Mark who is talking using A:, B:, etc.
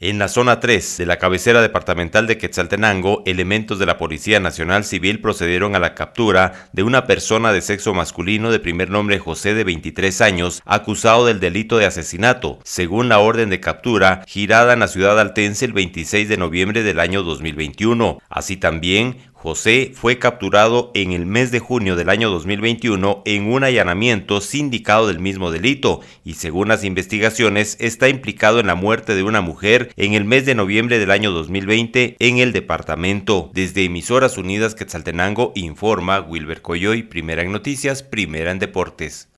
A: En la zona 3 de la cabecera departamental de Quetzaltenango, elementos de la Policía Nacional Civil procedieron a la captura de una persona de sexo masculino de primer nombre José de 23 años, acusado del delito de asesinato, según la orden de captura girada en la ciudad altense el 26 de noviembre del año 2021. Así también, José fue capturado en el mes de junio del año 2021 en un allanamiento sindicado del mismo delito y según las investigaciones está implicado en la muerte de una mujer en el mes de noviembre del año 2020 en el departamento. Desde Emisoras Unidas Quetzaltenango informa Wilber Coyoy, primera en noticias, primera en deportes.